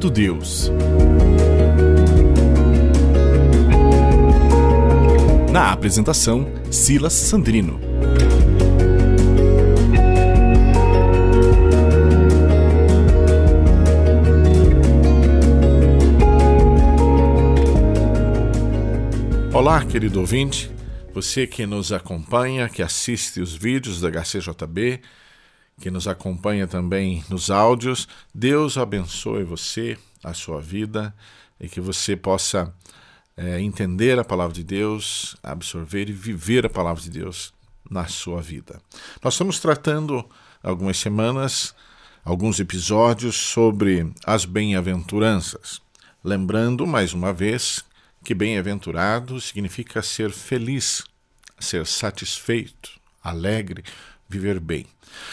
Ouvindo Deus. Na apresentação, Silas Sandrino. Olá, querido ouvinte, você que nos acompanha, que assiste os vídeos da HCJB, que nos acompanha também nos áudios, Deus abençoe você, a sua vida, e que você possa é, entender a palavra de Deus, absorver e viver a palavra de Deus na sua vida. Nós estamos tratando algumas semanas, alguns episódios sobre as bem-aventuranças. Lembrando mais uma vez que bem-aventurado significa ser feliz, ser satisfeito, alegre, viver bem.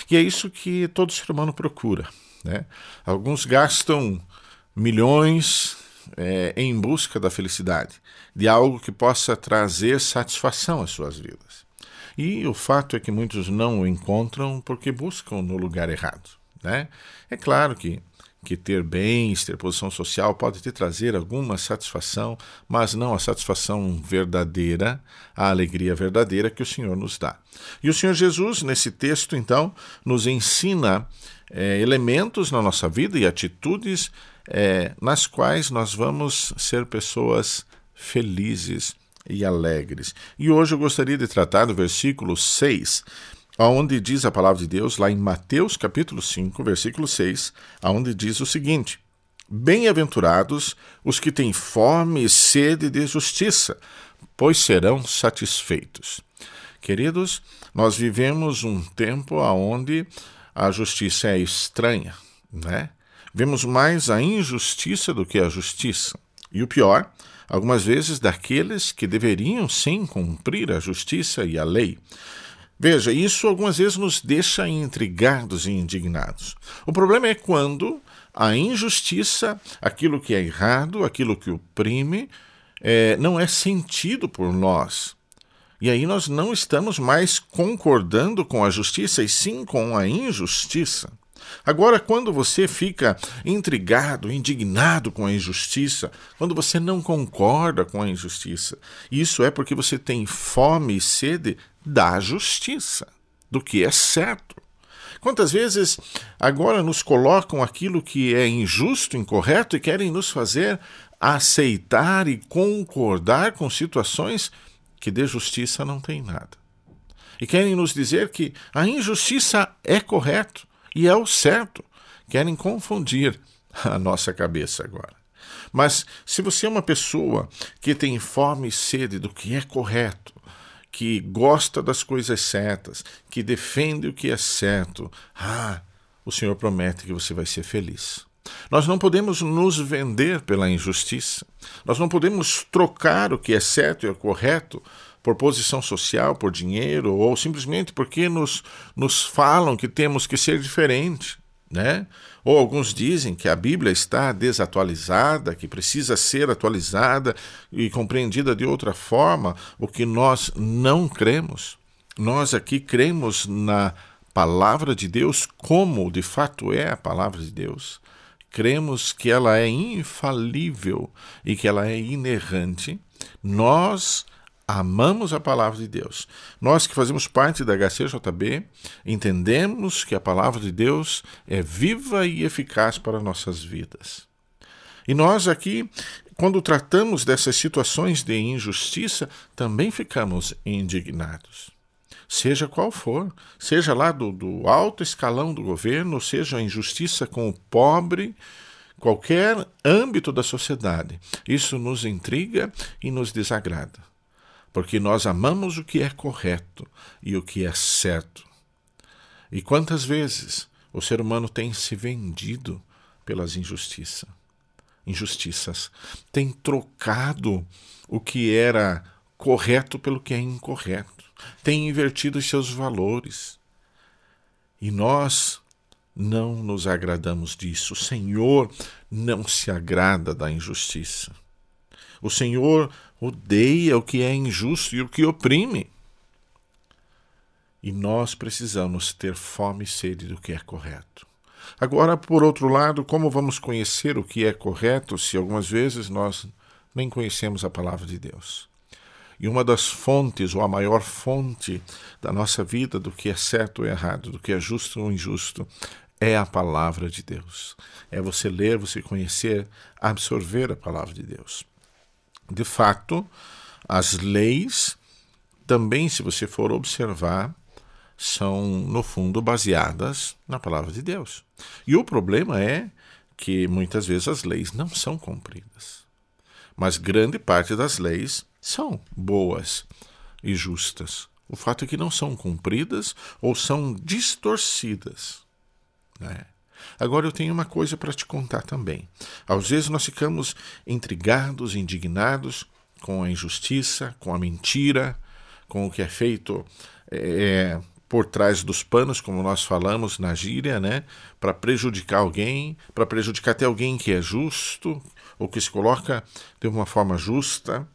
E é isso que todo ser humano procura. Né? Alguns gastam milhões é, em busca da felicidade, de algo que possa trazer satisfação às suas vidas. E o fato é que muitos não o encontram porque buscam no lugar errado. Né? É claro que que ter bens, ter posição social pode te trazer alguma satisfação, mas não a satisfação verdadeira, a alegria verdadeira que o Senhor nos dá. E o Senhor Jesus, nesse texto, então, nos ensina é, elementos na nossa vida e atitudes é, nas quais nós vamos ser pessoas felizes e alegres. E hoje eu gostaria de tratar do versículo 6 aonde diz a palavra de Deus, lá em Mateus capítulo 5, versículo 6, aonde diz o seguinte: Bem-aventurados os que têm fome e sede de justiça, pois serão satisfeitos. Queridos, nós vivemos um tempo onde a justiça é estranha, né? Vemos mais a injustiça do que a justiça. E o pior, algumas vezes daqueles que deveriam sim cumprir a justiça e a lei. Veja, isso algumas vezes nos deixa intrigados e indignados. O problema é quando a injustiça, aquilo que é errado, aquilo que oprime, é, não é sentido por nós. E aí nós não estamos mais concordando com a justiça, e sim com a injustiça. Agora, quando você fica intrigado, indignado com a injustiça, quando você não concorda com a injustiça, isso é porque você tem fome e sede da justiça, do que é certo. Quantas vezes agora nos colocam aquilo que é injusto, incorreto e querem nos fazer aceitar e concordar com situações que de justiça não tem nada. E querem nos dizer que a injustiça é correto e é o certo. Querem confundir a nossa cabeça agora. Mas se você é uma pessoa que tem fome e sede do que é correto, que gosta das coisas certas, que defende o que é certo, ah, o Senhor promete que você vai ser feliz. Nós não podemos nos vender pela injustiça. Nós não podemos trocar o que é certo e é correto por posição social, por dinheiro, ou simplesmente porque nos, nos falam que temos que ser diferente. Né? Ou alguns dizem que a Bíblia está desatualizada, que precisa ser atualizada e compreendida de outra forma, o que nós não cremos. Nós aqui cremos na palavra de Deus como de fato é a palavra de Deus. Cremos que ela é infalível e que ela é inerrante. Nós amamos a palavra de Deus. Nós que fazemos parte da HCJB, entendemos que a palavra de Deus é viva e eficaz para nossas vidas. E nós aqui, quando tratamos dessas situações de injustiça, também ficamos indignados. Seja qual for, seja lá do, do alto escalão do governo, seja a injustiça com o pobre, qualquer âmbito da sociedade, isso nos intriga e nos desagrada porque nós amamos o que é correto e o que é certo. E quantas vezes o ser humano tem se vendido pelas injustiças? Injustiças. Tem trocado o que era correto pelo que é incorreto. Tem invertido os seus valores. E nós não nos agradamos disso. O Senhor não se agrada da injustiça. O Senhor odeia o que é injusto e o que oprime. E nós precisamos ter fome e sede do que é correto. Agora, por outro lado, como vamos conhecer o que é correto se algumas vezes nós nem conhecemos a palavra de Deus? E uma das fontes, ou a maior fonte da nossa vida, do que é certo ou errado, do que é justo ou injusto, é a palavra de Deus. É você ler, você conhecer, absorver a palavra de Deus. De fato, as leis também, se você for observar, são, no fundo, baseadas na palavra de Deus. E o problema é que muitas vezes as leis não são cumpridas. Mas grande parte das leis são boas e justas. O fato é que não são cumpridas ou são distorcidas. Né? Agora eu tenho uma coisa para te contar também. Às vezes nós ficamos intrigados, indignados com a injustiça, com a mentira, com o que é feito é, por trás dos panos, como nós falamos na gíria, né? para prejudicar alguém, para prejudicar até alguém que é justo, ou que se coloca de uma forma justa.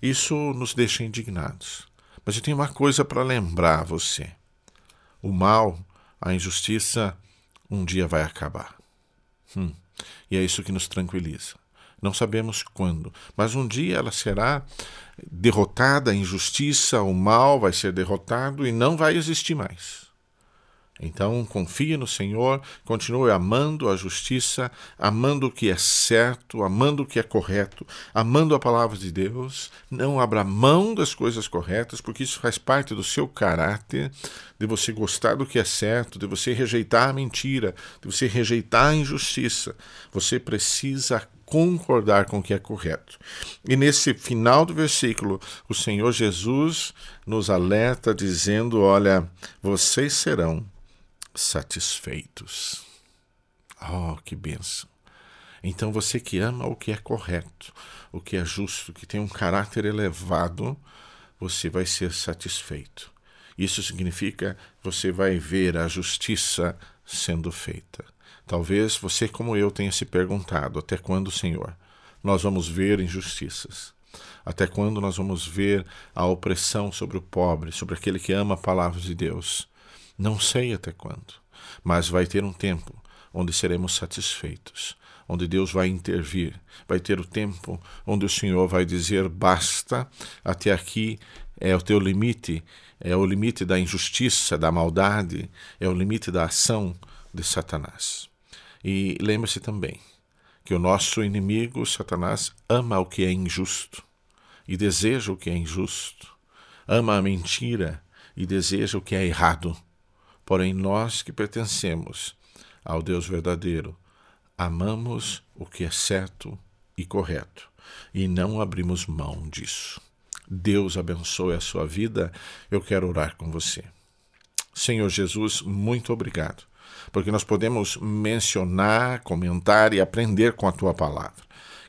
Isso nos deixa indignados. Mas eu tenho uma coisa para lembrar você: o mal, a injustiça, um dia vai acabar. Hum. E é isso que nos tranquiliza. Não sabemos quando, mas um dia ela será derrotada, a injustiça, o mal vai ser derrotado e não vai existir mais. Então, confie no Senhor, continue amando a justiça, amando o que é certo, amando o que é correto, amando a palavra de Deus. Não abra mão das coisas corretas, porque isso faz parte do seu caráter, de você gostar do que é certo, de você rejeitar a mentira, de você rejeitar a injustiça. Você precisa concordar com o que é correto. E nesse final do versículo, o Senhor Jesus nos alerta dizendo: Olha, vocês serão satisfeitos. Oh, que bênção! Então você que ama o que é correto, o que é justo, que tem um caráter elevado, você vai ser satisfeito. Isso significa você vai ver a justiça sendo feita. Talvez você, como eu, tenha se perguntado: até quando, Senhor, nós vamos ver injustiças? Até quando nós vamos ver a opressão sobre o pobre, sobre aquele que ama a palavra de Deus? Não sei até quando, mas vai ter um tempo onde seremos satisfeitos, onde Deus vai intervir. Vai ter o tempo onde o Senhor vai dizer: basta, até aqui é o teu limite, é o limite da injustiça, da maldade, é o limite da ação de Satanás. E lembre-se também que o nosso inimigo, Satanás, ama o que é injusto e deseja o que é injusto, ama a mentira e deseja o que é errado. Porém, nós que pertencemos ao Deus verdadeiro, amamos o que é certo e correto e não abrimos mão disso. Deus abençoe a sua vida. Eu quero orar com você. Senhor Jesus, muito obrigado, porque nós podemos mencionar, comentar e aprender com a tua palavra.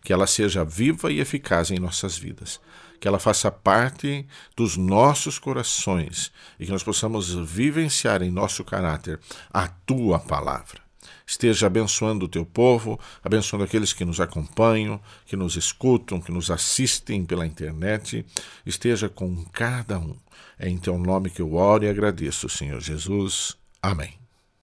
Que ela seja viva e eficaz em nossas vidas que ela faça parte dos nossos corações e que nós possamos vivenciar em nosso caráter a tua palavra. Esteja abençoando o teu povo, abençoando aqueles que nos acompanham, que nos escutam, que nos assistem pela internet. Esteja com cada um. É em teu nome que eu oro e agradeço, Senhor Jesus. Amém.